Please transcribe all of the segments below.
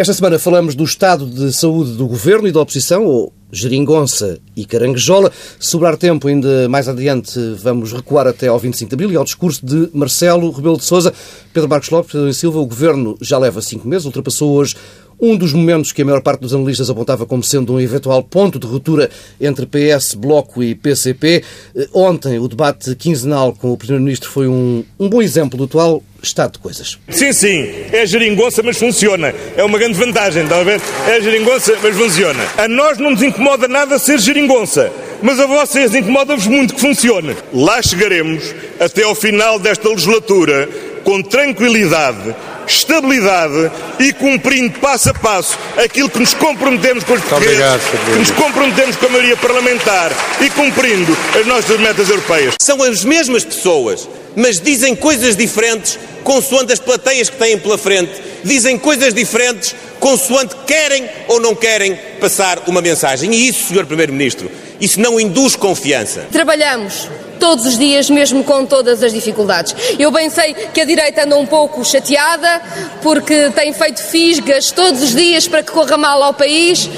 Esta semana falamos do estado de saúde do governo e da oposição, ou geringonça e caranguejola. Se sobrar tempo, ainda mais adiante, vamos recuar até ao 25 de abril e ao discurso de Marcelo Rebelo de Sousa. Pedro Marcos Lopes, Pedro Silva, o governo já leva cinco meses, ultrapassou hoje um dos momentos que a maior parte dos analistas apontava como sendo um eventual ponto de ruptura entre PS, Bloco e PCP. Eh, ontem, o debate quinzenal com o Primeiro-Ministro foi um, um bom exemplo do atual estado de coisas. Sim, sim, é geringonça, mas funciona. É uma grande vantagem, ver? É geringonça, mas funciona. A nós não nos incomoda nada ser geringonça, mas a vocês incomoda-vos muito que funcione. Lá chegaremos até ao final desta legislatura com tranquilidade estabilidade e cumprindo passo a passo aquilo que nos comprometemos com os portugueses, que nos comprometemos com a maioria parlamentar e cumprindo as nossas metas europeias. São as mesmas pessoas, mas dizem coisas diferentes consoante as plateias que têm pela frente, dizem coisas diferentes consoante querem ou não querem passar uma mensagem. E isso, Sr. Primeiro-Ministro, isso não induz confiança. Trabalhamos todos os dias, mesmo com todas as dificuldades. Eu bem sei que a direita anda um pouco chateada, porque tem feito fisgas todos os dias para que corra mal ao país.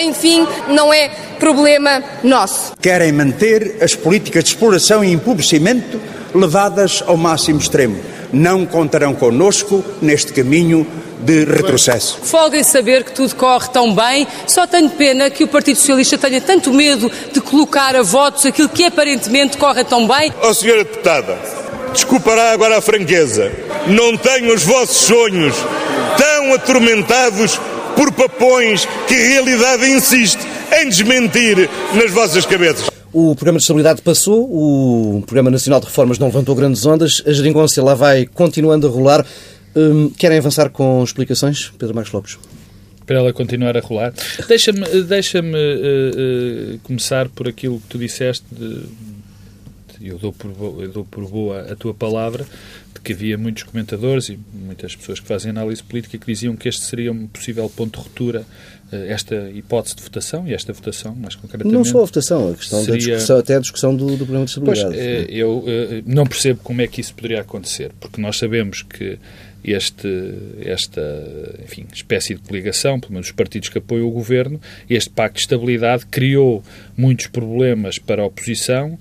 Enfim, não é problema nosso. Querem manter as políticas de exploração e empobrecimento levadas ao máximo extremo. Não contarão connosco neste caminho de retrocesso. Folga em saber que tudo corre tão bem, só tenho pena que o Partido Socialista tenha tanto medo de colocar a votos aquilo que aparentemente corre tão bem. Ó oh, senhora deputada, desculpará agora a franqueza, não tenho os vossos sonhos tão atormentados por papões que a realidade insiste em desmentir nas vossas cabeças. O Programa de Estabilidade passou, o Programa Nacional de Reformas não levantou grandes ondas, a geringonça lá vai continuando a rolar. Hum, querem avançar com explicações, Pedro Marcos Lopes? Para ela continuar a rolar. Deixa-me deixa uh, uh, começar por aquilo que tu disseste. De, eu, dou por, eu dou por boa a tua palavra, que havia muitos comentadores e muitas pessoas que fazem análise política que diziam que este seria um possível ponto de ruptura eh, esta hipótese de votação e esta votação, mais concretamente. Não só a votação, a questão seria... da discussão, até a discussão do, do problema de estabilidade. Pois, eu não percebo como é que isso poderia acontecer, porque nós sabemos que este, esta enfim, espécie de coligação, pelo menos os partidos que apoiam o governo, este pacto de estabilidade criou muitos problemas para a oposição,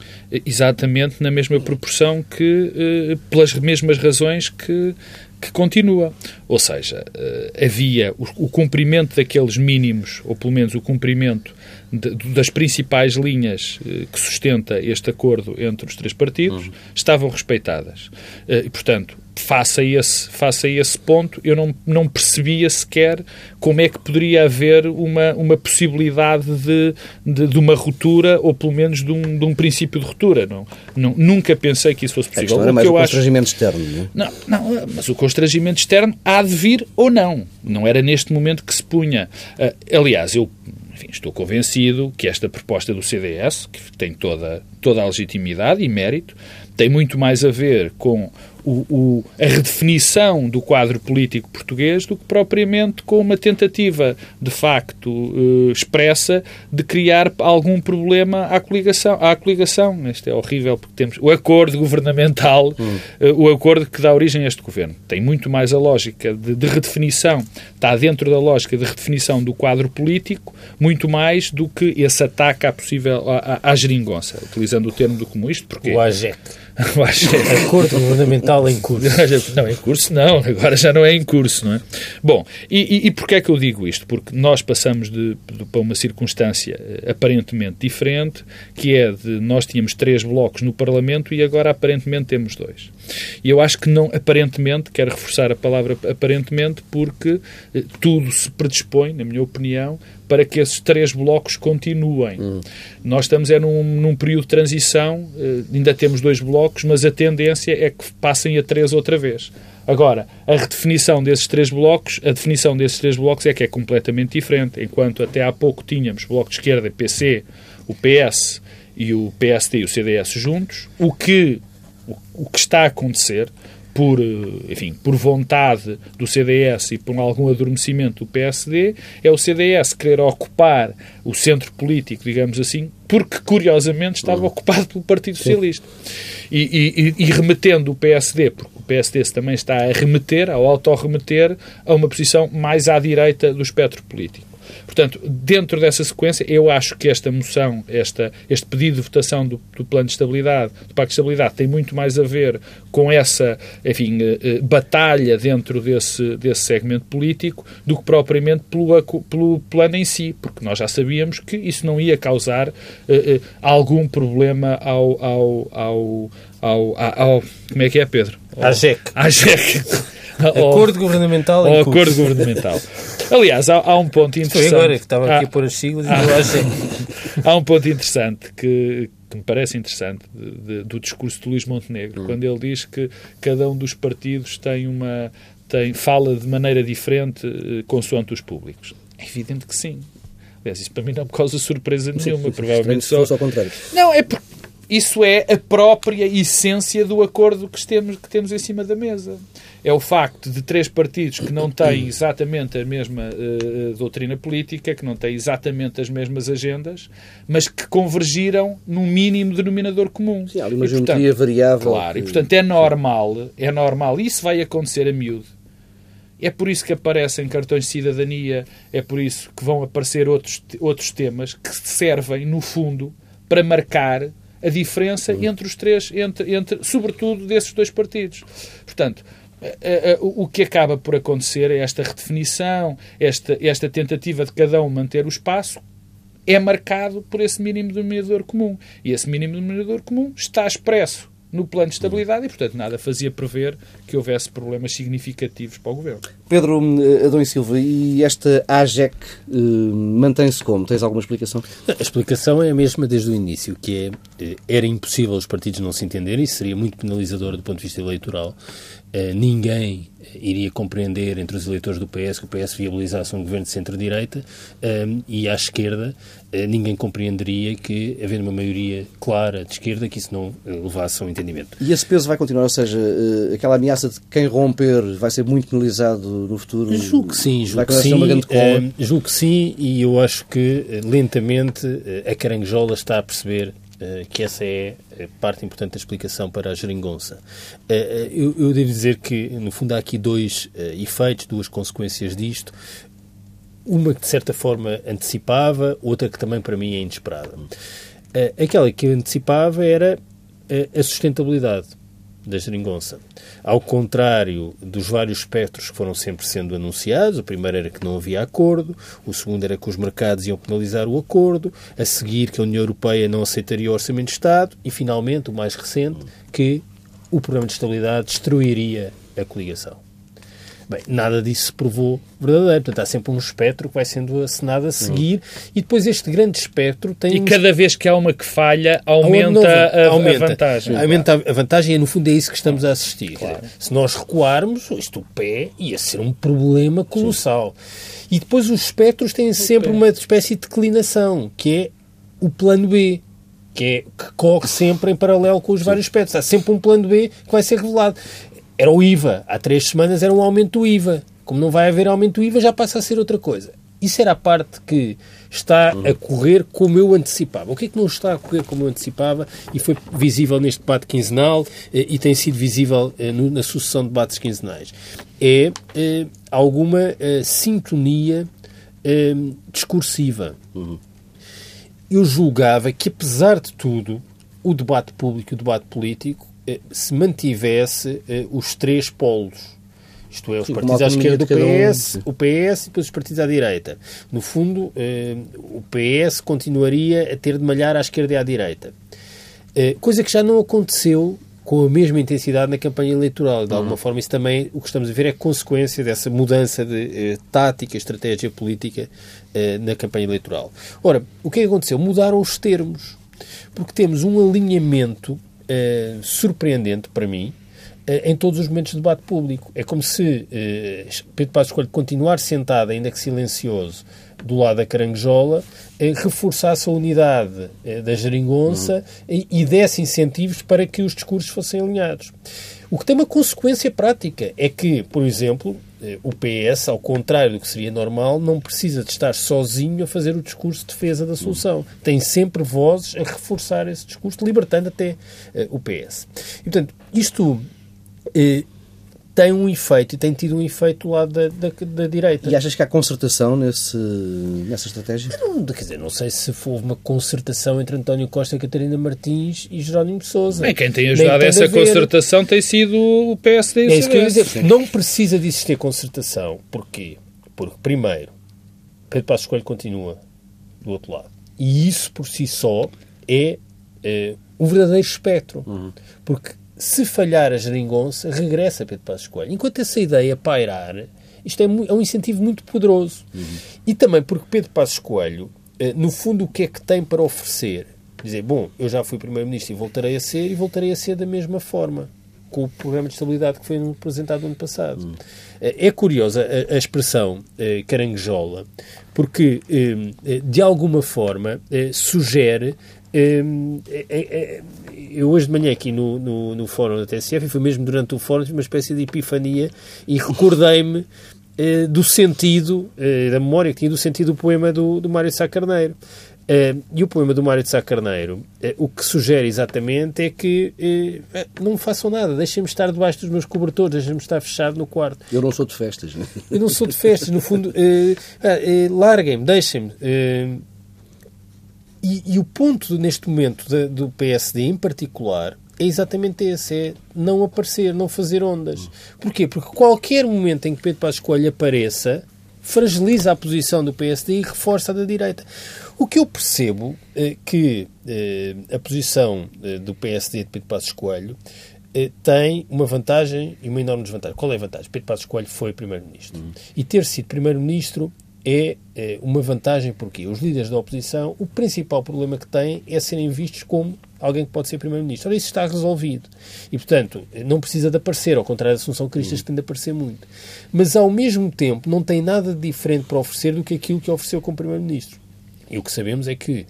exatamente na mesma proporção que, eh, pelas mesmas razões que, que continua. Ou seja, eh, havia o, cumprimento daqueles mínimos, ou pelo menos o cumprimento de, das principais linhas eh, que sustenta este acordo entre os três partidos, uhum. estavam respeitadas. E, portanto, face a esse, face a esse ponto, eu não, não percebia sequer como é que poderia haver uma, uma possibilidade de, de, de uma ruptura, ou pelo menos de um, de um princípio de ruptura. Não, não, nunca pensei que isso fosse possível. Não mais o, o constrangimento acho... externo, não é? Não, não, mas o constrangimento externo há de vir ou não. Não era neste momento que se punha. Uh, aliás, eu enfim, estou convencido que esta proposta do CDS, que tem toda, toda a legitimidade e mérito, tem muito mais a ver com o, o, a redefinição do quadro político português do que propriamente com uma tentativa de facto uh, expressa de criar algum problema à coligação. À coligação. Isto é horrível porque temos o acordo governamental, hum. uh, o acordo que dá origem a este governo. Tem muito mais a lógica de, de redefinição, está dentro da lógica de redefinição do quadro político, muito mais do que esse ataque à possível à, à, à geringonça, utilizando o termo do comunista. Porque, o AGEC. Acordo governamental em curso. Não, em curso não, agora já não é em curso, não é? Bom, e, e, e porquê é que eu digo isto? Porque nós passamos de, de, para uma circunstância eh, aparentemente diferente, que é de nós tínhamos três blocos no Parlamento e agora aparentemente temos dois. E eu acho que não, aparentemente, quero reforçar a palavra aparentemente, porque eh, tudo se predispõe, na minha opinião, para que esses três blocos continuem. Hum. Nós estamos é num, num, período de transição, eh, ainda temos dois blocos, mas a tendência é que passem a três outra vez. Agora, a redefinição desses três blocos, a definição desses três blocos é que é completamente diferente. Enquanto até há pouco tínhamos Bloco de Esquerda, PC, o PS e o PSD e o CDS juntos, o que, o que está a acontecer por, eh, enfim, por vontade do CDS e por algum adormecimento do PSD, é o CDS querer ocupar o centro político, digamos assim, porque curiosamente estava uhum. ocupado pelo Partido Socialista. E, e, e, remetendo o PSD, porque PSD também está a remeter, ao auto-remeter, a uma posição mais à direita do espectro político. Portanto, dentro dessa sequência, eu acho que esta moção, esta, este pedido de votação do, do Plano de Estabilidade, do Pacto de Estabilidade, tem muito mais a ver com essa, enfim, eh, eh, batalha dentro desse, desse segmento político do que propriamente pelo, pelo plano em si, porque nós já sabíamos que isso não ia causar eh, algum problema ao, ao, ao, ao, ao, como é que é, Pedro? À JEC. À JEC. Acordo governamental curso. acordo governamental. Aliás, há, há, um ponto interessante. Foi agora que estava aqui há, a pôr as siglas e há um ponto interessante que, que me parece interessante de, de, do discurso de Luís Montenegro, hum. quando ele diz que cada um dos partidos tem uma tem, fala de maneira diferente eh, consoante os públicos. É evidente que sim. Aliás, isso para mim não me causa surpresa nenhuma. Sim, provavelmente só... ao contrário. Não, é porque isso é a própria essência do acordo que temos, que temos em cima da mesa é o facto de três partidos que não têm exatamente a mesma uh, doutrina política, que não têm exatamente as mesmas agendas, mas que convergiram num mínimo denominador comum. Sim, há uma e, geometria variável. Claro, e portanto é normal, é normal, isso vai acontecer a miúdo. É por isso que aparecem cartões de cidadania, é por isso que vão aparecer outros, outros temas que servem, no fundo, para marcar a diferença uhum. entre os três, entre, entre, sobretudo desses dois partidos. Portanto, o que acaba por acontecer é esta redefinição, esta, esta tentativa de cada um manter o espaço, é marcado por esse mínimo denominador comum. E esse mínimo denominador comum está expresso no plano de estabilidade e, portanto, nada fazia prever que houvesse problemas significativos para o Governo. Pedro eh, Adão e Silva, e esta AGEC uh, mantém-se como? Tens alguma explicação? A explicação é a mesma desde o início, que é, era impossível os partidos não se entenderem, isso seria muito penalizador do ponto de vista eleitoral. Uh, ninguém iria compreender entre os eleitores do PS que o PS viabilizasse um governo de centro-direita um, e à esquerda uh, ninguém compreenderia que, havendo uma maioria clara de esquerda, que isso não levasse a um entendimento. E esse peso vai continuar? Ou seja, uh, aquela ameaça de quem romper vai ser muito penalizado no futuro? Julgo que sim, julgo que sim. Uh, julgo que sim e eu acho que lentamente a caranguejola está a perceber eh, que essa é parte importante da explicação para a geringonça. Eh, eh, eu, eu devo dizer que, no fundo, há aqui dois efeitos, duas consequências disto. Uma que, de certa forma, antecipava, outra que também, para mim, é inesperada. Aquela que eu antecipava era a sustentabilidade da geringonça. Ao contrário dos vários espectros que foram sempre sendo anunciados, o primeiro era que não havia acordo, o segundo era que os mercados iam penalizar o acordo, a seguir que a União Europeia não aceitaria o Orçamento de Estado e, finalmente, o mais recente, que o Programa de Estabilidade destruiria a coligação. Bem, nada disso se provou verdadeiro. Portanto, há sempre um espectro que vai sendo acenado a seguir e depois este grande espectro tem... E cada vez que há uma que falha, aumenta, a, aumenta, a, vantagem. Aumenta a vantagem e, no fundo, é isso que estamos a assistir. Claro. Se nós recuarmos, isto o pé ia ser um problema colossal. Sim. E depois os espectros têm sempre uma espécie de declinação, que é o plano B. Que, é, que corre sempre em paralelo com os Sim. vários espectros. Há sempre um plano B que vai ser revelado era o IVA. Há três semanas era um aumento do IVA. Como não vai haver aumento do IVA, já passa a ser outra coisa. Isso era a parte que está a correr como eu antecipava. O que é que não está a correr como eu antecipava e foi visível neste debate quinzenal eh, e tem sido visível eh, na sucessão de debates quinzenais? É eh, alguma sintonia discursiva. Eu julgava que, apesar de tudo, o debate público e o debate político se mantivesse eh, os três polos. Isto é, os partidos à esquerda do PS, um... o PS e depois os partidos à direita. No fundo, eh, o PS continuaria a ter de malhar à esquerda e à direita. coisa que já não aconteceu com a mesma intensidade na campanha eleitoral. De alguma uhum. forma, isso também, o que estamos a ver é consequência dessa mudança de tática, estratégia política na campanha eleitoral. Ora, o que é que aconteceu? Mudaram os termos. Porque temos um alinhamento uh, surpreendente para mim uh, em todos os momentos de debate público. É como se uh, Pedro Passos Coelho continuar sentado, ainda que silencioso, do lado da caranguejola, reforçasse a unidade da geringonça uhum. e, desse incentivos para que os discursos fossem alinhados. O que tem uma consequência prática é que, por exemplo, eh, o PS, ao contrário do que seria normal, não precisa de estar sozinho a fazer o discurso de defesa da solução. Tem sempre vozes a reforçar esse discurso, libertando até uh, o PS. E, portanto, isto uh, tem um efeito, e tem tido um efeito do lado da, da, da direita. E achas que há concertação nesse, nessa estratégia? Não, quer dizer, não sei se houve uma concertação entre António Costa, Catarina Martins e Jerónimo de Sousa. Bem, quem tem ajudado tem essa concertação tem sido o PSD e o é isso que eu ia dizer. Não precisa de existir concertação. Porquê? Porque, primeiro, Pedro Passos Coelho continua do outro lado. E isso, por si só, é, é o verdadeiro espectro. Uhum. Porque se falhar a geringonça, regressa Pedro Passos Coelho. Enquanto essa ideia pairar, isto é, é um incentivo muito poderoso. Uhum. E também porque Pedro Passos Coelho, eh, no fundo, o que é que tem para oferecer? Dizer, bom, eu já fui Primeiro-Ministro e voltarei a ser, e voltarei a ser da mesma forma, com o programa de estabilidade que foi apresentado no ano passado. Uhum. É curiosa a, a expressão eh, caranguejola, porque, eh, de alguma forma, sugere eu hoje de manhã aqui no, no, no fórum da TSF, e foi mesmo durante o fórum, tive uma espécie de epifania e recordei-me eh, do sentido, eh, da memória que tinha do sentido do poema do, do Mário Sá Carneiro. Eh, e o poema do Mário de Sá Carneiro, o que sugere exatamente é que não me façam nada, deixem-me estar debaixo dos meus cobertores, deixem-me estar fechado no quarto. Eu não sou de festas. Né? Eu não sou de festas, no fundo, ah, larguem-me, deixem-me e, e, o ponto neste momento de, do PSD em particular é exatamente esse, é não aparecer, não fazer ondas. Porquê? Porque qualquer momento em que Pedro Passos Coelho apareça, fragiliza a posição do PSD e reforça a da direita. O que eu percebo é que é, a posição é, do PSD de Pedro Passos Coelho tem uma vantagem e uma enorme desvantagem. Qual é a vantagem? Pedro Passos Coelho foi Primeiro-Ministro. Uhum. E ter sido Primeiro-Ministro é, é uma vantagem porque os líderes da oposição, o principal problema que têm é serem vistos como alguém que pode ser Primeiro-Ministro. Ora, isso está resolvido. E, portanto, não precisa de aparecer, ao contrário da Assunção Cristas, que tem de aparecer muito. Mas, ao mesmo tempo, não tem nada de diferente para oferecer do que aquilo que ofereceu como Primeiro-Ministro. E o que sabemos é que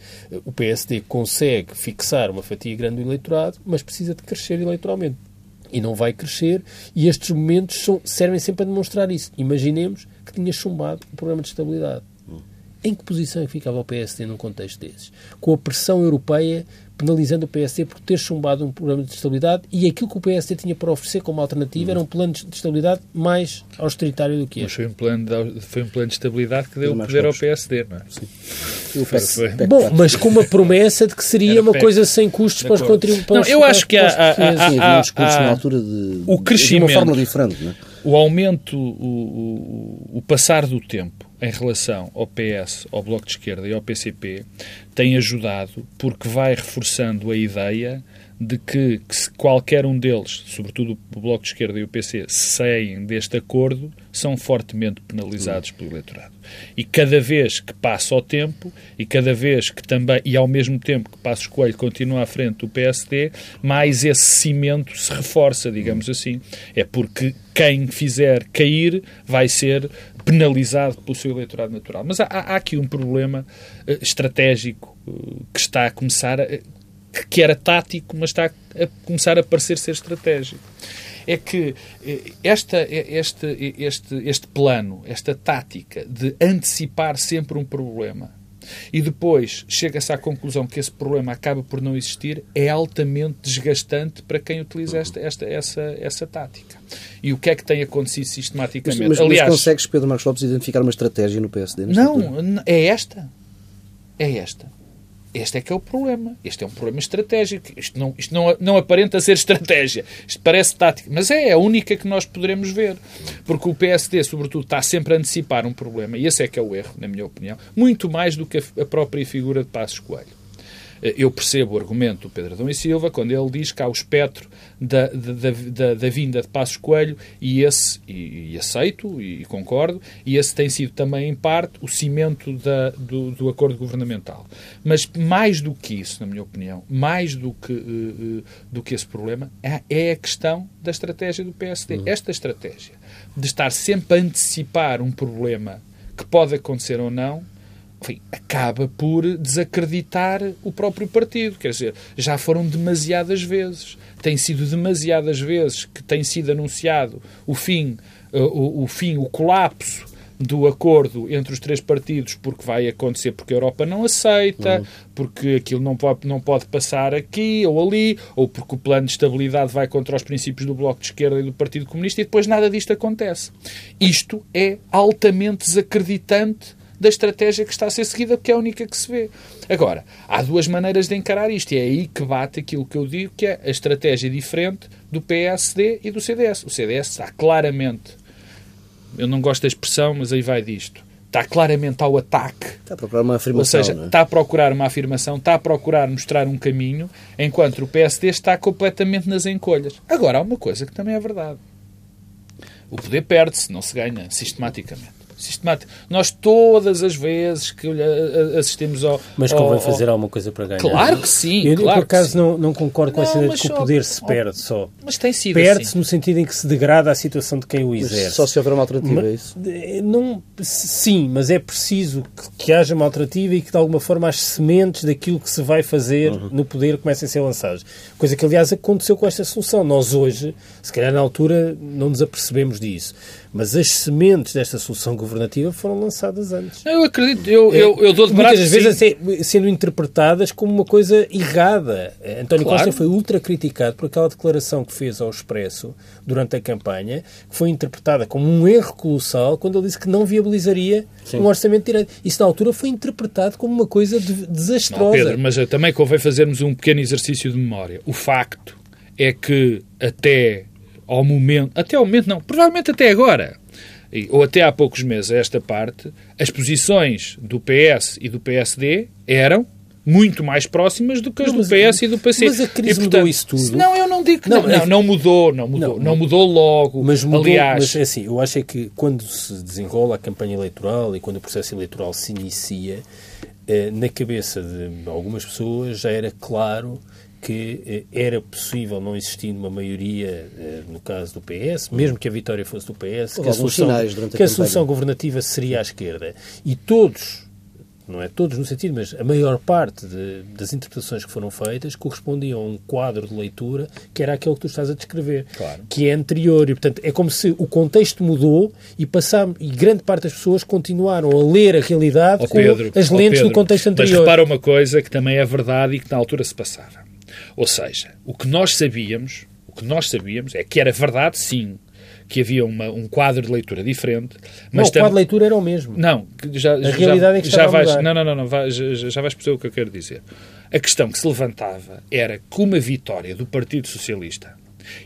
o PSD consegue fixar uma fatia grande do eleitorado, mas precisa de crescer eleitoralmente. E não vai crescer, e estes momentos são, servem sempre a demonstrar isso. Imaginemos que tinha chumbado o programa de estabilidade. Em que posição é ficava o PSD num contexto desses? Com a pressão europeia penalizando o PSD por ter chumbado um programa de estabilidade e aquilo que o PSD tinha para oferecer como alternativa era um plano de estabilidade mais austeritário do que este. Mas foi um plano de, foi um plano de estabilidade que deu o poder ao PSD, não é? Sim. Foi, Bom, mas com uma promessa de que seria uma coisa sem custos para os contribuintes. Não, eu acho que há, há, de, o crescimento, de uma forma diferente, não é? O aumento, o, o, o, passar do tempo em relação ao PS, ao Bloco de Esquerda e ao PCP tem ajudado porque vai reforçando a ideia de que, que se qualquer um deles, sobretudo o Bloco de Esquerda e o PC, saem deste acordo, são fortemente penalizados pelo eleitorado. E cada vez que passa o tempo, e cada vez que também, e ao mesmo tempo que Passos Coelho continua à frente do PSD, mais esse cimento se reforça, digamos assim. É porque quem fizer cair vai ser penalizado pelo seu eleitorado natural. Mas há, há aqui um problema uh, estratégico uh, que está a começar a, que era tático, mas está a começar a parecer ser estratégico. É que eh, esta, este, este, este plano, esta tática de antecipar sempre um problema e depois chega-se à conclusão que esse problema acaba por não existir, é altamente desgastante para quem utiliza esta, esta, essa, essa tática. E o que é que tem acontecido sistematicamente? Mas, mas, Aliás, mas consegues, Pedro Marcos Lopes, identificar uma estratégia no PSD? Não, altura? é esta. É esta. Este é que é o problema. Este é um problema estratégico. Isto não, isto não, não aparenta ser estratégia. Isto parece tática. Mas é a única que nós poderemos ver. Porque o PSD, sobretudo, está sempre a antecipar um problema. E esse é que é o erro, na minha opinião. Muito mais do que a própria figura de Passos Coelho. Eh, eu percebo o argumento do Pedro Adão e Silva quando ele diz que há o espectro da, da, da, da vinda de Passos Coelho e esse, e, e, aceito e concordo, e esse tem sido também, em parte, o cimento da, do, do acordo governamental. Mas mais do que isso, na minha opinião, mais do que, uh, do que esse problema, é, é, a questão da estratégia do PSD. Uhum. Esta estratégia de estar sempre a antecipar um problema que pode acontecer ou não, enfim, acaba por desacreditar o próprio partido. Quer dizer, já foram demasiadas vezes. Tem sido demasiadas vezes que tem sido anunciado o fim, uh, o, o, fim, o colapso do acordo entre os três partidos porque vai acontecer porque a Europa não aceita, uhum. porque aquilo não pode, não pode passar aqui ou ali, ou porque o plano de estabilidade vai contra os princípios do Bloco de Esquerda e do Partido Comunista e depois nada disto acontece. Isto é altamente desacreditante da estratégia que está a ser seguida, porque é a única que se vê. Agora, há duas maneiras de encarar isto, e é aí que bate aquilo que eu digo, que é a estratégia diferente do PSD e do CDS. O CDS está claramente, eu não gosto da expressão, mas aí vai disto, está claramente ao ataque. Está a procurar uma afirmação. Ou seja, é? está a procurar uma afirmação, está a procurar mostrar um caminho, enquanto o PSD está completamente nas encolhas. Agora, há uma coisa que também é verdade. O poder perde-se, não se ganha sistematicamente sistemático. Nós todas as vezes que assistimos ao... Mas convém ao, fazer alguma coisa para ganhar. Claro que sim, Eu, claro por acaso, não, não concordo com essa ideia de que o poder se perde só. Mas tem sido Perde-se assim. no sentido em que se degrada a situação de quem o exerce. Mas só se houver uma alternativa, mas, é isso? Não, sim, mas é preciso que, que, haja uma alternativa e que, de alguma forma, as sementes daquilo que se vai fazer uhum. no poder comecem a ser lançadas. Coisa que, aliás, aconteceu com esta solução. Nós hoje, se calhar na altura, não nos apercebemos disso. Mas as sementes desta solução governativa foram lançadas antes. Eu acredito, eu, eu, eu dou de Muitas vezes sim. sendo interpretadas como uma coisa errada. António claro. Costa foi ultra criticado por aquela declaração que fez ao Expresso durante a campanha, que foi interpretada como um erro colossal quando ele disse que não viabilizaria sim. um orçamento direito. Isso, na altura, foi interpretado como uma coisa de, desastrosa. Não, Pedro, mas também convém fazermos um pequeno exercício de memória. O facto é que até ao momento, até ao momento não, provavelmente até agora, ou até há poucos meses a esta parte, as posições do PS e do PSD eram muito mais próximas do que as não, do PS e do PC. Mas a crise e, portanto, mudou isso tudo. Não, eu não digo que não. Não, não, não mudou, não mudou. Não, não, mudou logo. Mas mudou, Aliás, mas é assim, eu acho é que quando se desenrola a campanha eleitoral e quando o processo eleitoral se inicia, eh, na cabeça de algumas pessoas já era claro que eh, era possível não existir uma maioria, eh, no caso do PS, mesmo que a vitória fosse do PS, que a solução, que a solução governativa seria à esquerda. E todos, não é todos no sentido, mas a maior parte de, das interpretações que foram feitas correspondiam a um quadro de leitura que era aquele que tu estás a descrever, claro. que é anterior. E, portanto, é como se o contexto mudou e, passam, e grande parte das pessoas continuaram a ler a realidade oh, com Pedro, as lentes oh, Pedro, do contexto anterior. Mas repara uma coisa que também é verdade e que na altura se passava. Ou seja, o que nós sabíamos, o que nós sabíamos é que era verdade, sim, que havia uma, um quadro de leitura diferente. Mas não, o quadro de leitura era o mesmo. Não, já, a já, realidade é que já vais, não, não, não, não vai, já, já vais perceber o que eu quero dizer. A questão que se levantava era que uma vitória do Partido Socialista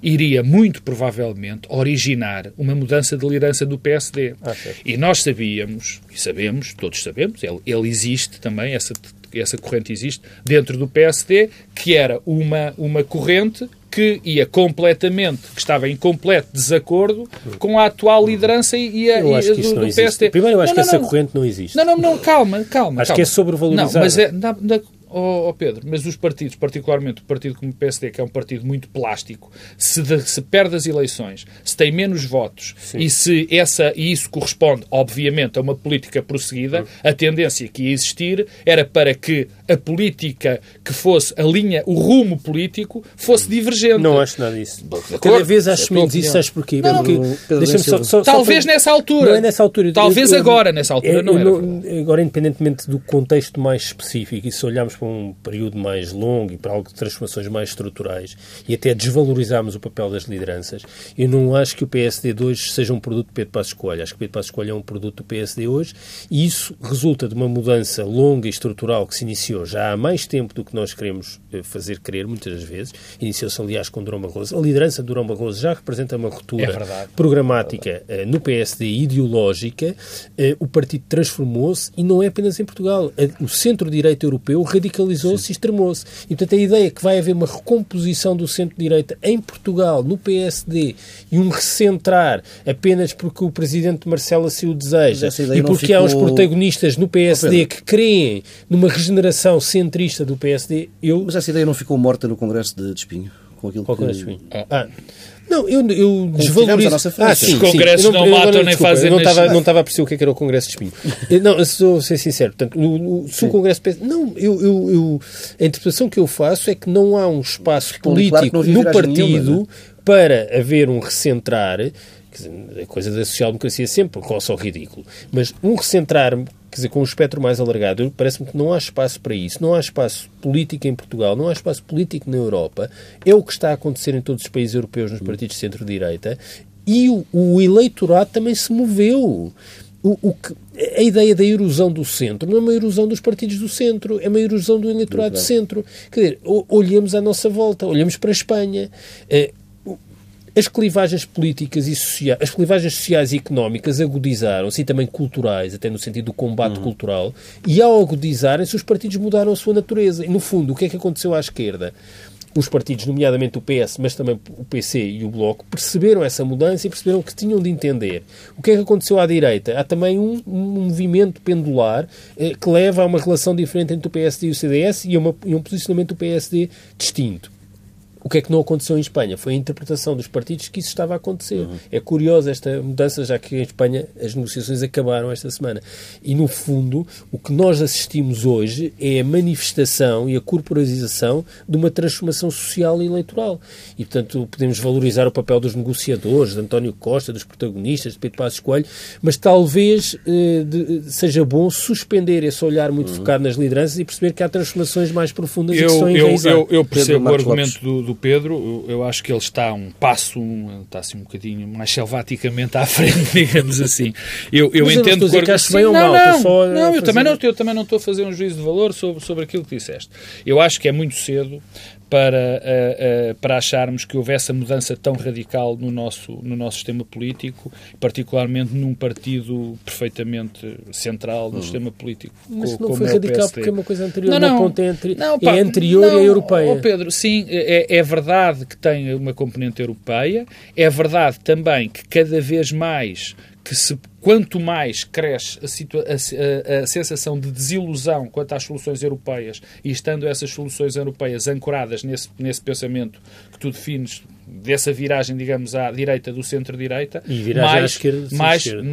iria muito provavelmente originar uma mudança de liderança do PSD. Ah, e nós sabíamos, e sabemos, todos sabemos, ele, ele existe também, essa essa corrente existe, dentro do PSD, que era uma, uma corrente que ia completamente, que estava em completo desacordo com a atual liderança e a, eu acho que do, do PSD. Primeiro, eu acho não, que não, essa não. corrente não existe. Não, não, não, calma, calma. Acho calma. que é sobrevalorizada. Não, mas é, na, na, oh, oh, Pedro, mas os partidos, particularmente o partido como o PSD, que é um partido muito plástico, se, de, se perde as eleições, se tem menos votos Sim. e se essa, e isso corresponde, obviamente, a uma política prosseguida, a tendência que ia existir era para que a política que fosse a linha, o rumo político, fosse divergente. Não acho nada disso. Cada vez acho é menos isso, sabes porquê? Não, Porque, só, só, Talvez só nessa altura. Não é nessa altura. Talvez eu, eu, agora, nessa altura, eu, não era. agora, independentemente do contexto mais específico, e se olharmos para um período mais longo e para algo de transformações mais estruturais e até desvalorizarmos o papel das lideranças, eu não acho que o PSD de hoje seja um produto de Pedro Passos Coelho. Acho que Pedro Passos Coelho é um produto do PSD hoje e isso resulta de uma mudança longa e estrutural que se iniciou já há mais tempo do que nós queremos eh, fazer crer, muitas das vezes. Iniciou-se, aliás, com Durão Barroso. A liderança de Durão Barroso já representa uma ruptura é programática é no PSD ideológica. Eh, o partido transformou-se e não é apenas em Portugal. O centro-direita europeu radicalizou-se e extremou-se. E, portanto, a ideia que vai haver uma recomposição do centro-direita em Portugal, no PSD, e um recentrar apenas porque o presidente Marcelo assim o deseja e porque ficou... há uns protagonistas no PSD que creem numa regeneração centrista do PSD, eu... Mas essa ideia não ficou morta no Congresso de, Espinho? Com aquilo Qual que... Espinho? Ah. Não, eu, eu desvalorizo... A nossa ah, sim, Os congressos sim. não, não matam nem fazem... Eu não estava, não estava a perceber o que, é que era o Congresso de Espinho. não, sou ser sincero. Portanto, no, no, se o Congresso... Não, eu, eu, eu, a interpretação que eu faço é que não há um espaço político claro no partido nenhuma, é? para haver um recentrar Dizer, a coisa da social-democracia sempre roça ao ridículo. Mas um recentrar quer dizer, com um espectro mais alargado, parece-me que não há espaço para isso. Não há espaço político em Portugal, não há espaço político na Europa. É o que está a acontecer em todos os países europeus, nos partidos de centro-direita. E o, o eleitorado também se moveu. O, o que, a ideia da erosão do centro não é uma erosão dos partidos do centro, é uma erosão do eleitorado do centro. Quer dizer, olhemos à nossa volta, olhamos para a Espanha. As clivagens políticas e sociais, as clivagens sociais e económicas agudizaram-se e também culturais, até no sentido do combate uhum. cultural, e ao agudizarem-se, os partidos mudaram a sua natureza. E, no fundo, o que é que aconteceu à esquerda? Os partidos, nomeadamente o PS, mas também o PC e o Bloco, perceberam essa mudança e perceberam que tinham de entender. O que é que aconteceu à direita? Há também um, um movimento pendular eh, que leva a uma relação diferente entre o PSD e o CDS e, uma, e um posicionamento do PSD distinto. O que é que não aconteceu em Espanha? Foi a interpretação dos partidos que isso estava a acontecer. Uhum. É curiosa esta mudança, já que em Espanha as negociações acabaram esta semana. E, no fundo, o que nós assistimos hoje é a manifestação e a corporalização de uma transformação social e eleitoral. E, portanto, podemos valorizar o papel dos negociadores, de António Costa, dos protagonistas, de Pedro Passos Coelho, mas talvez eh, de, seja bom suspender esse olhar muito uhum. focado nas lideranças e perceber que há transformações mais profundas eu, e que estão eu, eu, eu percebo o argumento do, do do Pedro, eu, acho que ele está um passo, um, está assim um bocadinho mais selvaticamente à frente, digamos assim. Eu, eu Mas entendo eu que sim, não, não, não, só não eu, também não eu também não estou a fazer um juízo de valor sobre, sobre aquilo que disseste. Eu acho que é muito cedo para, uh, uh, para acharmos que houve essa mudança tão radical no nosso, no nosso sistema político, particularmente num partido perfeitamente central no hum. sistema político. Mas co, não foi é radical porque é uma coisa anterior, não, não, ponta é, anteri não, pá, é anterior não, e é europeia. Oh Pedro, sim, é, é verdade que tem uma componente europeia, é verdade também que cada vez mais que se quanto mais cresce a, a, a, sensação de desilusão quanto às soluções europeias e estando essas soluções europeias ancoradas nesse, nesse pensamento que tu defines dessa viragem, digamos, à direita do centro-direita, e viragem mais, à esquerda, mais, esquerda.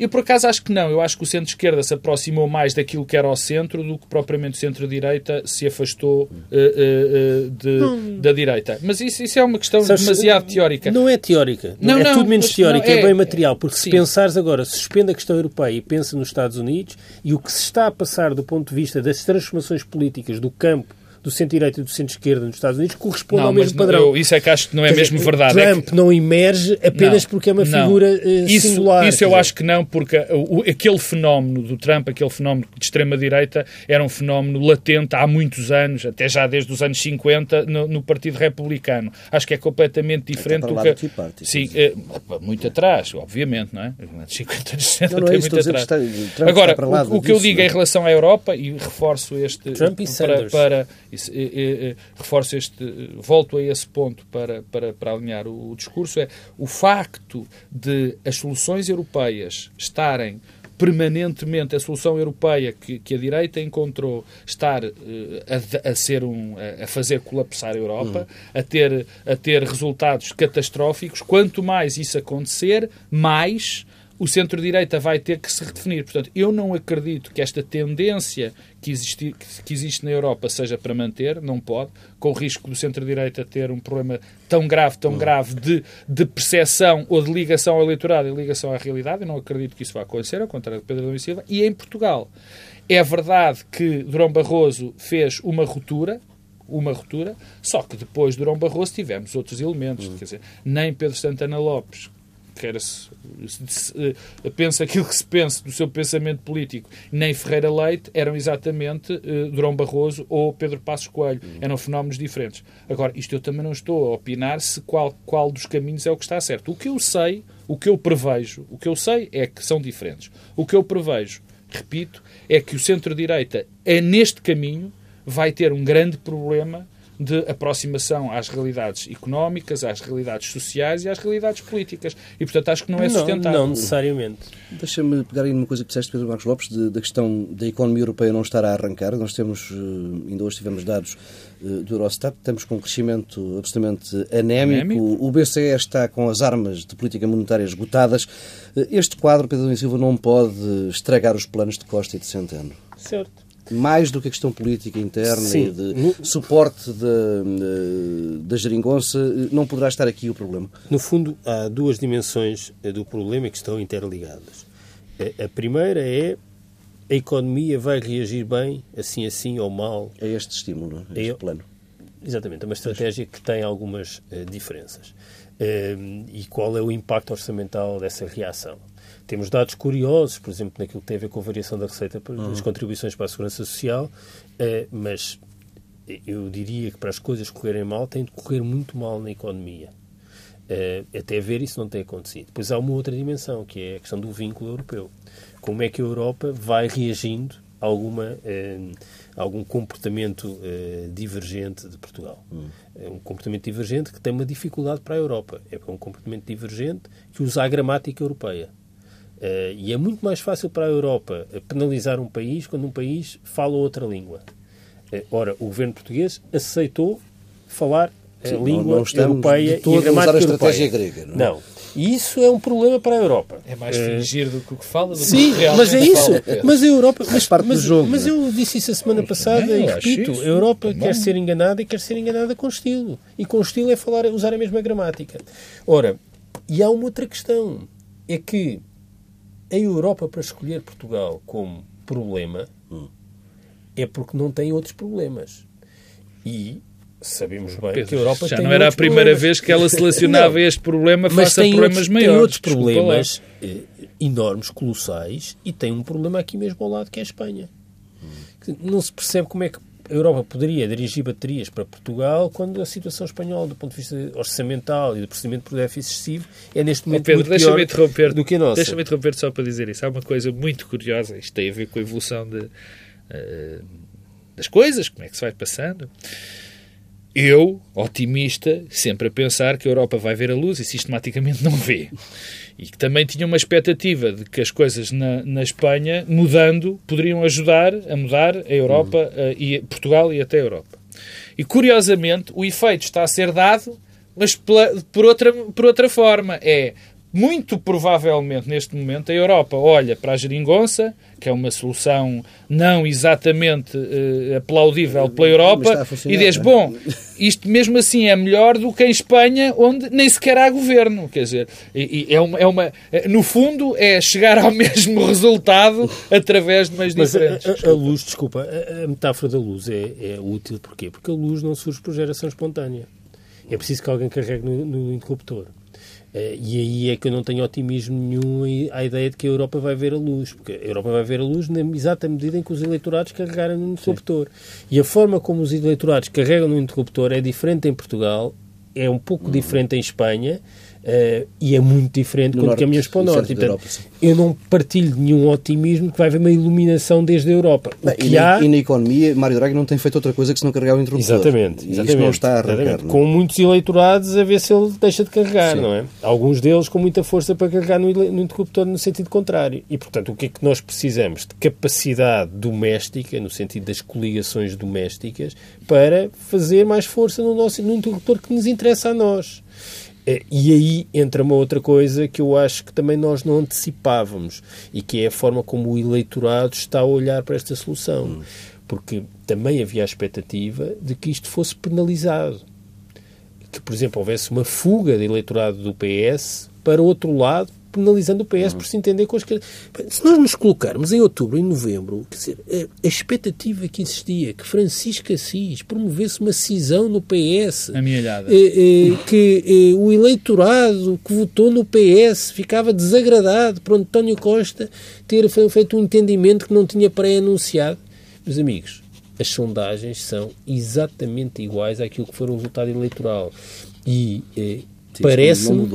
Eu, por acaso, acho que não. Eu acho que o centro-esquerda se aproximou mais daquilo que era o centro do que propriamente o centro-direita se afastou uh, uh, de, hum. da direita. Mas isso, isso é uma questão Sabes, demasiado teórica. Não é teórica. Não, é não, tudo menos teórica, é, é, bem material. Porque sim. se pensares agora, suspende a questão europeia e pensa nos Estados Unidos e o que se está a passar do ponto de vista das transformações políticas do campo do centro-direita e do centro-esquerda nos Estados Unidos corresponde não, ao mesmo padrão. Eu, isso é que acho que não é Quer mesmo dizer, verdade. Trump é que... não emerge apenas não, porque é uma figura uh, isso, singular. Isso eu dizer. acho que não, porque o, aquele fenómeno do Trump, aquele fenómeno de extrema-direita, era um fenómeno latente há muitos anos, até já desde os anos 50, no, no Partido Republicano. Acho que é completamente diferente do que... Party, sim, é, muito atrás, obviamente, não é? 50 anos 60 não, não é muito atrás. Está, Agora, o, o, que eu digo em relação à Europa, e reforço este... Trump e para, para, reforço este, volto a esse ponto para, para, para alinhar o, o discurso, é o facto de as soluções europeias estarem permanentemente a solução europeia que, que a direita encontrou estar uh, a, a, ser um a fazer colapsar a Europa, uhum. a ter a ter resultados catastróficos. Quanto mais isso acontecer, mais o centro-direita vai ter que se redefinir. Portanto, eu não acredito que esta tendência que existe, que existe na Europa seja para manter, não pode, com o risco do centro-direita ter um problema tão grave, tão grave de, de percepção ou de ligação ao eleitorado e ligação à realidade. Eu não acredito que isso vá acontecer, ao contrário de Pedro Domingos Silva. E em Portugal, é verdade que Durão Barroso fez uma ruptura, uma ruptura, só que depois de Durão Barroso tivemos outros elementos. Quer dizer, nem Pedro Santana Lopes, quer uh, pensa aquilo que se pensa do seu pensamento político, nem Ferreira Leite eram exatamente uh, Durão Barroso ou Pedro Passos Coelho. Uhum. Eram fenómenos diferentes. Agora, isto eu também não estou a opinar se qual, qual dos caminhos é o que está certo. O que eu sei, o que eu prevejo, o que eu sei é que são diferentes. O que eu prevejo, repito, é que o centro-direita é neste caminho vai ter um grande problema de aproximação às realidades económicas, às realidades sociais e às realidades políticas. E, portanto, acho que não é sustentável. Não, não necessariamente. Deixa-me pegar aí numa coisa que disseste, Pedro Marcos Lopes, de, da questão da economia europeia não estar a arrancar. Nós temos, eh, ainda hoje tivemos dados eh, do Eurostat, estamos com um crescimento absolutamente anémico. anémico. O BCE está com as armas de política monetária esgotadas. Eh, este quadro, Pedro Silva, não pode estragar os planos de Costa e de Centeno. Certo. Mais do que a questão política interna Sim. e de no... suporte da, da geringonça, não poderá estar aqui o problema? No fundo, há duas dimensões do problema que estão interligadas. A primeira é a economia vai reagir bem, assim assim ou mal. A este estímulo, a este é, plano. Exatamente, é uma estratégia que tem algumas uh, diferenças. Uh, e qual é o impacto orçamental dessa reação? Temos dados curiosos, por exemplo, naquilo que tem a ver com a variação da receita das uhum. contribuições para a segurança social, uh, mas eu diria que para as coisas correrem mal, tem de correr muito mal na economia. até ver isso não tem acontecido. Depois há uma outra dimensão, que é a questão do vínculo europeu. Como é que a Europa vai reagindo a alguma algum comportamento divergente de Portugal. Hum. É um comportamento divergente que tem uma dificuldade para a Europa. É um comportamento divergente que usa a gramática europeia. Uh, e é muito mais fácil para a Europa penalizar um país quando um país fala outra língua. Uh, ora, o governo português aceitou falar a Sim, língua não, não europeia e a gramática usar a estratégia europeia. grega. Não. É? não. E isso é um problema para a Europa. É mais fingir do que o que fala do Sim, que mas é isso. Fala, mas a Europa. Mas, parte mas, do jogo, mas é? eu disse isso a semana passada e repito: a Europa também. quer ser enganada e quer ser enganada com estilo. E com estilo é falar, usar a mesma gramática. Ora, e há uma outra questão: é que a Europa, para escolher Portugal como problema, hum. é porque não tem outros problemas. E sabemos bem Pedro, que a Europa já tem não era a primeira problemas. vez que ela selecionava este problema face a problemas outros, maiores. Tem outros problemas eh, enormes, colossais, e tem um problema aqui mesmo ao lado, que é a Espanha. Não se percebe como é que a Europa poderia dirigir baterias para Portugal quando a situação espanhola, do ponto de vista orçamental e do procedimento por déficit excessivo, é neste momento oh, Pedro, muito pior interromper, do que a nossa. Deixa-me interromper só para dizer isso. Há uma coisa muito curiosa, isto tem a ver com a evolução de, uh, das coisas, como é que se vai passando eu, otimista, sempre a pensar que a Europa vai ver a luz e sistematicamente não vê. E que também tinha uma expectativa de que as coisas na, na Espanha, mudando, poderiam ajudar a mudar a Europa, uhum. e Portugal e até a Europa. E curiosamente, o efeito está a ser dado, mas por outra, por outra forma. É muito provavelmente, neste momento, a Europa olha para a geringonça, que é uma solução não exatamente uh, aplaudível pela Europa, e diz, é? bom, isto mesmo assim é melhor do que em Espanha, onde nem sequer há governo. Quer dizer, e, e é, uma, é uma, no fundo, é chegar ao mesmo resultado através de meios Mas diferentes. A, a, a, luz, desculpa, a, a, metáfora da luz é, é útil porquê? Porque a luz não surge por geração espontânea. É preciso que alguém carregue no, no interruptor. Uh, e aí é que eu não tenho otimismo nenhum à ideia de que a Europa vai ver a luz, porque a Europa vai ver a luz na exata medida em que os eleitorados carregarem no interruptor. Sim. E a forma como os eleitorados carregam no interruptor é diferente em Portugal, é um pouco uhum. diferente em Espanha, Uh, e é muito diferente no quando norte, caminhas para o norte. Portanto, Europa, eu não partilho de nenhum otimismo que vai haver uma iluminação desde a Europa. E, há... na, e, na, economia, Mário Draghi não tem feito outra coisa que se não carregar o interruptor. Exatamente. E exatamente, não está a arrancar. Não? É? Com muitos eleitorados a ver se ele deixa de carregar, Sim. não é? Alguns deles com muita força para carregar no, no interruptor no sentido contrário. E, portanto, o que é que nós precisamos? De capacidade doméstica, no sentido das coligações domésticas, para fazer mais força no, nosso, no interruptor que nos interessa a nós. É, e aí entra uma outra coisa que eu acho que também nós não antecipávamos e que é a forma como o eleitorado está a olhar para esta solução. Porque também havia a expectativa de que isto fosse penalizado. Que, por exemplo, houvesse uma fuga de eleitorado do PS para outro lado penalizando o PS por se entender com as Se nós nos colocarmos em outubro, em novembro, quer dizer, a, a expectativa que existia que Francisco Assis promovesse uma cisão no PS. Eh, eh, que eh, o eleitorado que votou no PS ficava desagradado por António Costa ter feito um entendimento que não tinha pré-anunciado. Meus amigos, as sondagens são exatamente iguais àquilo que foi o resultado eleitoral. E eh, parece-me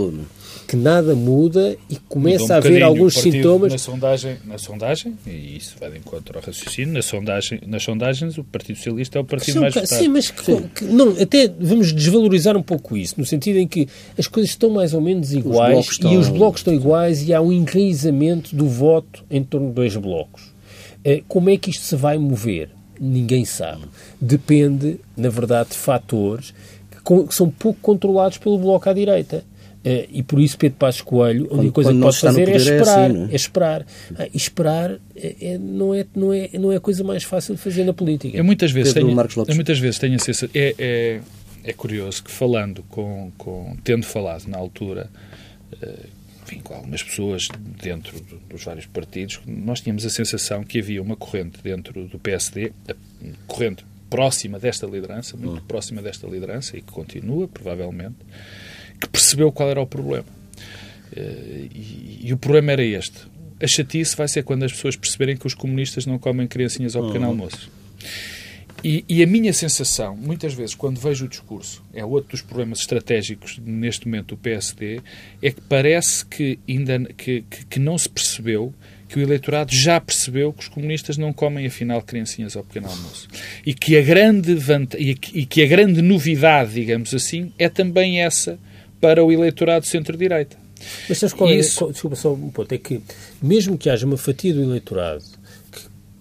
que nada muda e começa um a haver alguns sintomas. Na sondagem, na sondagem, e isso vai de encontro ao raciocínio, na sondagem, nas sondagens o Partido Socialista é o partido mais votado. Sim, mas que, que, não, até vamos desvalorizar um pouco isso, no sentido em que as coisas estão mais ou menos iguais os estão... e os blocos estão iguais e há um enraizamento do voto em torno de dois blocos. Eh, como é que isto se vai mover? Ninguém sabe. Depende, na verdade, de fatores que são pouco controlados pelo bloco à direita Uh, e por isso Pedro Passos Coelho, a única coisa que pode fazer é esperar. É, assim, é? é esperar. Ah, e esperar é, é, não, é, não, é, não é a coisa mais fácil de fazer na política. Eu muitas vezes tenho, eu muitas vezes tenho a sensação... É, é, é curioso que falando com, com... Tendo falado na altura... Uh, enfim, com algumas pessoas dentro dos vários partidos, nós tínhamos a sensação que havia uma corrente dentro do PSD, corrente próxima desta liderança, muito hum. próxima desta liderança, e que continua, provavelmente, percebeu qual era o problema. Eh, e, e o problema era este. A chatice vai ser quando as pessoas perceberem que os comunistas não comem criancinhas ao pequeno hum. almoço. E, e, a minha sensação, muitas vezes, quando vejo o discurso, é outro dos problemas estratégicos neste momento do PSD, é que parece que ainda que, que, que não se percebeu que o eleitorado já percebeu que os comunistas não comem, afinal, criancinhas ao pequeno almoço. E que a grande, vanta... e que a grande novidade, digamos assim, é também essa para o eleitorado centro-direita. Mas sabes qual é? Isso... Desculpa só um ponto. É que, mesmo que haja uma fatia do eleitorado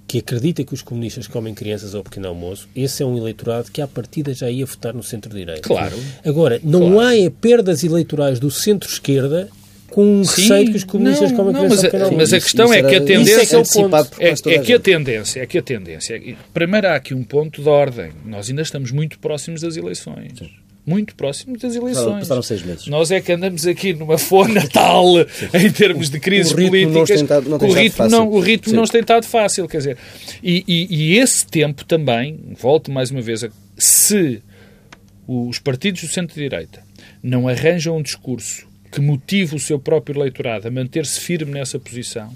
que acredita que os comunistas comem crianças ao pequeno almoço, esse é um eleitorado que à partida já ia votar no centro-direita. Claro. Agora, não claro. há perdas eleitorais do centro-esquerda com um receio que os comunistas não, comem não, crianças mas, ao pequeno almoço. Mas a questão é que a tendência... É, é, é, que a tendência, é que a tendência... Primeiro há aqui um ponto de ordem. Nós ainda estamos muito próximos das eleições. Sim muito próximo das eleições. Passaram seis meses. Nós é que andamos aqui numa fona tal em termos de crises o políticas. Não o ritmo, não, o ritmo Sim. não tem estado fácil. Quer dizer, e, e, e, esse tempo também, volto mais uma vez, a, se os partidos do centro-direita não arranjam um discurso que motive o seu próprio eleitorado a manter-se firme nessa posição,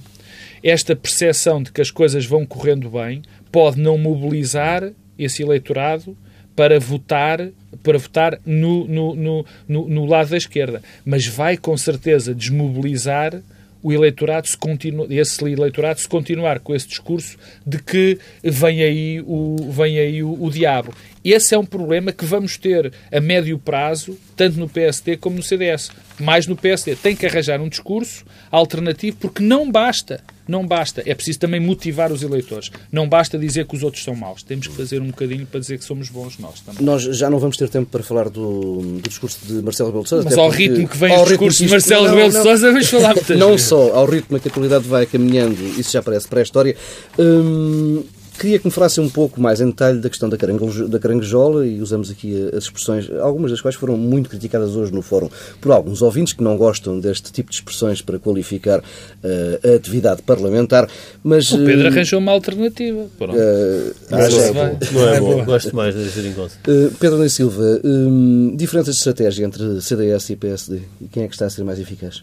esta percepção de que as coisas vão correndo bem pode não mobilizar esse eleitorado para votar para votar no, no, no, no, lado da esquerda, mas vai com certeza desmobilizar o eleitorado se continu, esse eleitorado se continuar com esse discurso de que vem aí o, vem aí o, o diabo. Esse é um problema que vamos ter a médio prazo, tanto no PSD como no CDS. Mais no PSD. Tem que arranjar um discurso alternativo, porque não basta não basta. É preciso também motivar os eleitores. Não basta dizer que os outros são maus. Temos que fazer um bocadinho para dizer que somos bons nós também. Nós já não vamos ter tempo para falar do, do discurso de Marcelo Rebelo de Sousa. Mas ao porque, ritmo que vem o discurso de Marcelo não, Rebelo de Sousa, vamos falar muitas Não vezes. só, ao ritmo que a atualidade vai caminhando, isso já parece pré-história. Hum, Queria que me falasse um pouco mais em detalhe da questão da, da caranguejola e usamos aqui as expressões, algumas das quais foram muito criticadas hoje no fórum por alguns ouvintes que não gostam deste tipo de expressões para qualificar uh, a atividade parlamentar. Mas, o Pedro uh, arranjou uma alternativa. Pronto. Uh, não, é bom. não é bom. Gosto mais da geringonça. Uh, Pedro da Silva, um, diferenças de estratégia entre CDS e PSD. E quem é que está a ser mais eficaz?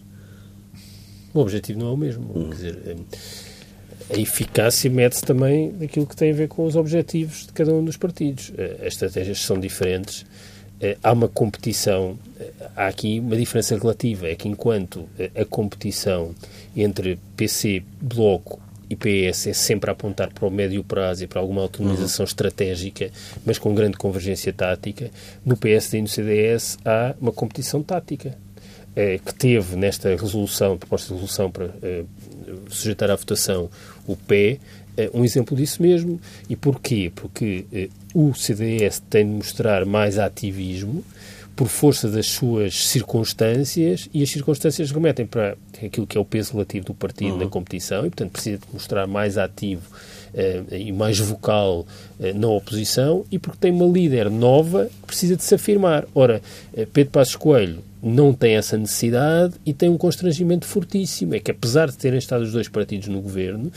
O objetivo não é o mesmo. Hum. Quer dizer, a eficácia mede-se também naquilo que tem a ver com os objetivos de cada um dos partidos. Eh, as estratégias são diferentes, eh, há uma competição, eh, há aqui uma diferença relativa, é que enquanto a competição entre PC, Bloco e PS é sempre a apontar para o médio prazo e para alguma autonomização uhum. estratégica, mas com grande convergência tática, no PSD e no CDS há uma competição tática. que teve nesta resolução, proposta de resolução para sujeitar à votação o pé, é um exemplo disso mesmo. E porquê? Porque eh, o CDS tem de mostrar mais ativismo por força das suas circunstâncias e as circunstâncias remetem para aquilo que é o peso relativo do partido uhum. na competição e, portanto, precisa de mostrar mais ativo e mais vocal uh, na oposição e porque tem uma líder nova que precisa de se afirmar. Ora, uh, Pedro Passos Coelho não tem essa necessidade e tem um constrangimento fortíssimo. É que, apesar de terem estado os dois partidos no governo,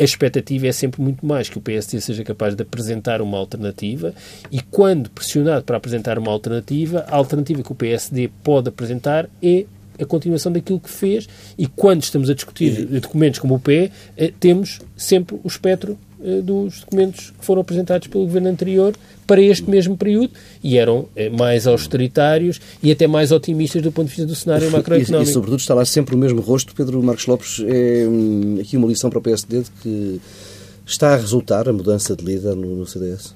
a expectativa é sempre muito mais que o PSD seja capaz de apresentar uma alternativa e, quando pressionado para apresentar uma alternativa, a alternativa que o PSD pode apresentar é a continuação daquilo que fez e quando estamos a discutir documentos como o PE, eh, temos sempre o espectro eh, dos documentos que foram apresentados pelo governo anterior para este mesmo período e eram eh, mais austeritários e até mais otimistas do ponto de vista do cenário macroeconómico. E, e sobretudo está lá sempre o mesmo rosto. Pedro Marcos Lopes é hum, aqui uma lição para o PSD de que está a resultar a mudança de líder no, no CDS?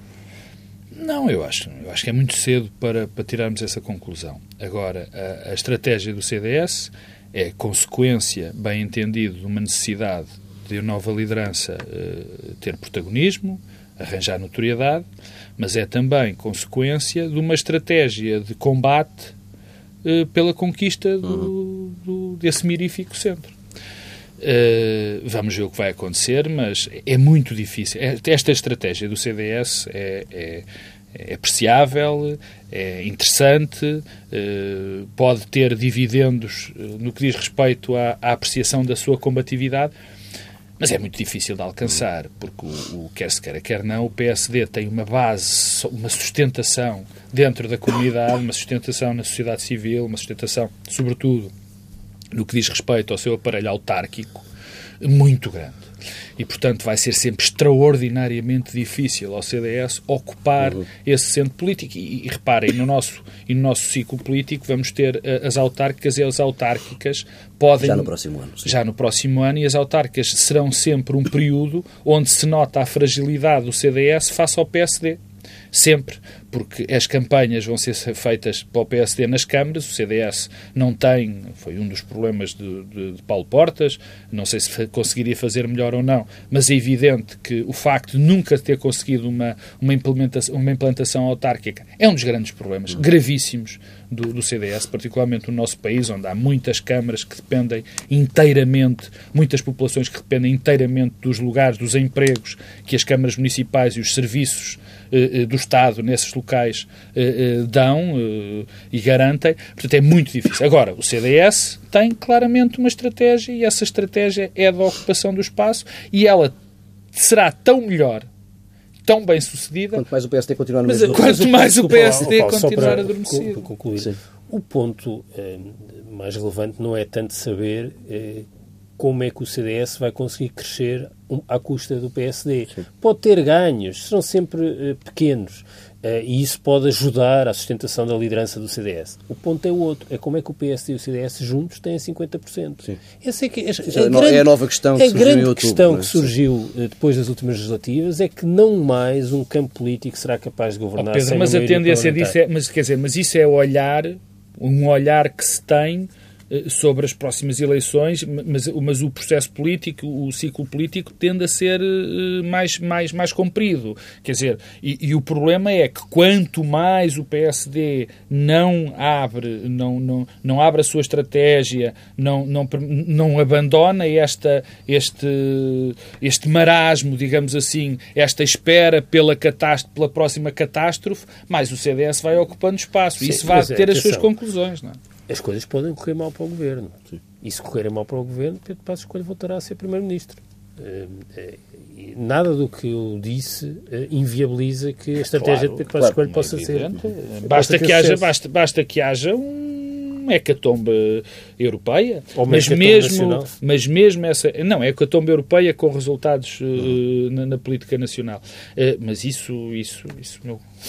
Não, eu acho, eu acho que é muito cedo para, para tirarmos essa conclusão. Agora, a, a estratégia do CDS é consequência, bem entendido, de uma necessidade de uma nova liderança uh, ter protagonismo, arranjar notoriedade, mas é também consequência de uma estratégia de combate uh, pela conquista do, uhum. do, desse mirífico centro. Uh, vamos ver o que vai acontecer, mas é muito difícil. Esta estratégia do CDS é, é, é apreciável, é interessante, uh, pode ter dividendos no que diz respeito à, à apreciação da sua combatividade, mas é muito difícil de alcançar, porque o, o, quer se queira, quer não, o PSD tem uma base, uma sustentação dentro da comunidade, uma sustentação na sociedade civil, uma sustentação, sobretudo, no que diz respeito ao seu aparelho autárquico, muito grande. E, portanto, vai ser sempre extraordinariamente difícil ao CDS ocupar uhum. esse centro político. E, e, reparem, no nosso, e no nosso ciclo político vamos ter uh, as autárquicas e as autárquicas podem... Já no próximo ano. Sim. Já no próximo ano. E as autárquicas serão sempre um período onde se nota a fragilidade do CDS face ao PSD sempre, porque as campanhas vão ser feitas para o PSD nas câmaras, o CDS não tem, foi um dos problemas de, de, de Paulo Portas, não sei se conseguiria fazer melhor ou não, mas é evidente que o facto de nunca ter conseguido uma, uma, implementação, uma implantação autárquica é um dos grandes problemas, gravíssimos, do, do, CDS, particularmente no nosso país, onde há muitas câmaras que dependem inteiramente, muitas populações que dependem inteiramente dos lugares, dos empregos que as câmaras municipais e os serviços eh, eh, do Estado nesses locais eh, dão e garantem. Portanto, é muito difícil. Agora, o CDS tem claramente uma estratégia e essa estratégia é da ocupação do espaço e ela será tão melhor tão bem sucedida. Quanto mais o PSD continuar no mas, mesmo Quanto mais o PSD Paulo, continuar adormecido. Concluir. Sim. O ponto eh, mais relevante não é tanto saber eh, como é que o CDS vai conseguir crescer à custa do PSD. Sim. Pode ter ganhos, serão sempre uh, pequenos. Uh, e isso pode ajudar à sustentação da liderança do CDS. O ponto é o outro, é como é que o PSD e o CDS juntos têm 50%. Sim. Essa é, que, é, é, é, grande, é a nova questão que a surgiu grande em questão que surgiu uh, depois das últimas legislativas é que não mais um campo político será capaz de governar oh, Pedro, mas a tendência disso é, mas quer dizer, mas isso é olhar, um olhar que se tem eh, sobre as próximas eleições, mas, mas o processo político, o ciclo político tende a ser eh, mais, mais, mais comprido. Quer dizer, e, e, o problema é que quanto mais o PSD não abre, não, não, não abre a sua estratégia, não, não, não abandona esta, este, este marasmo, digamos assim, esta espera pela, catástrofe, pela próxima catástrofe, mais o CDS vai ocupando espaço. Sim, Isso vai é, ter as suas conclusões. Não é? As coisas podem correr mal para o governo. Sim. E se correrem mal para o governo, Pedro Passos Coelho voltará a ser primeiro-ministro. Eh, eh, nada do que eu disse eh, inviabiliza que a estratégia claro, de Pedro Passos claro, Coelho é possa ser. Basta que, haja, basta, basta que haja um hecatombe europeia, Ou mas mesmo, nacional. mas mesmo essa, não, é hecatombe europeia com resultados uh, na, na, política nacional. Uh, mas isso, isso, isso, meu,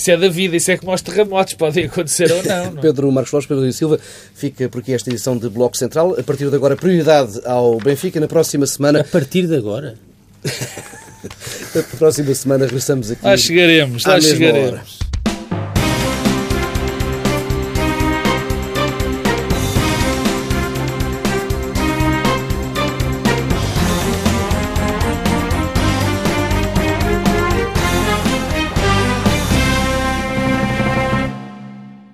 isso é da vida, isso é como aos terremotos, podem acontecer ou não. não. É? Pedro Marcos Lopes, Pedro e Silva, fica por aqui esta edição de Bloco Central. A partir de agora, prioridade ao Benfica. Na próxima semana. A partir de agora? Na próxima semana regressamos aqui. Lá chegaremos, lá chegaremos. Hora.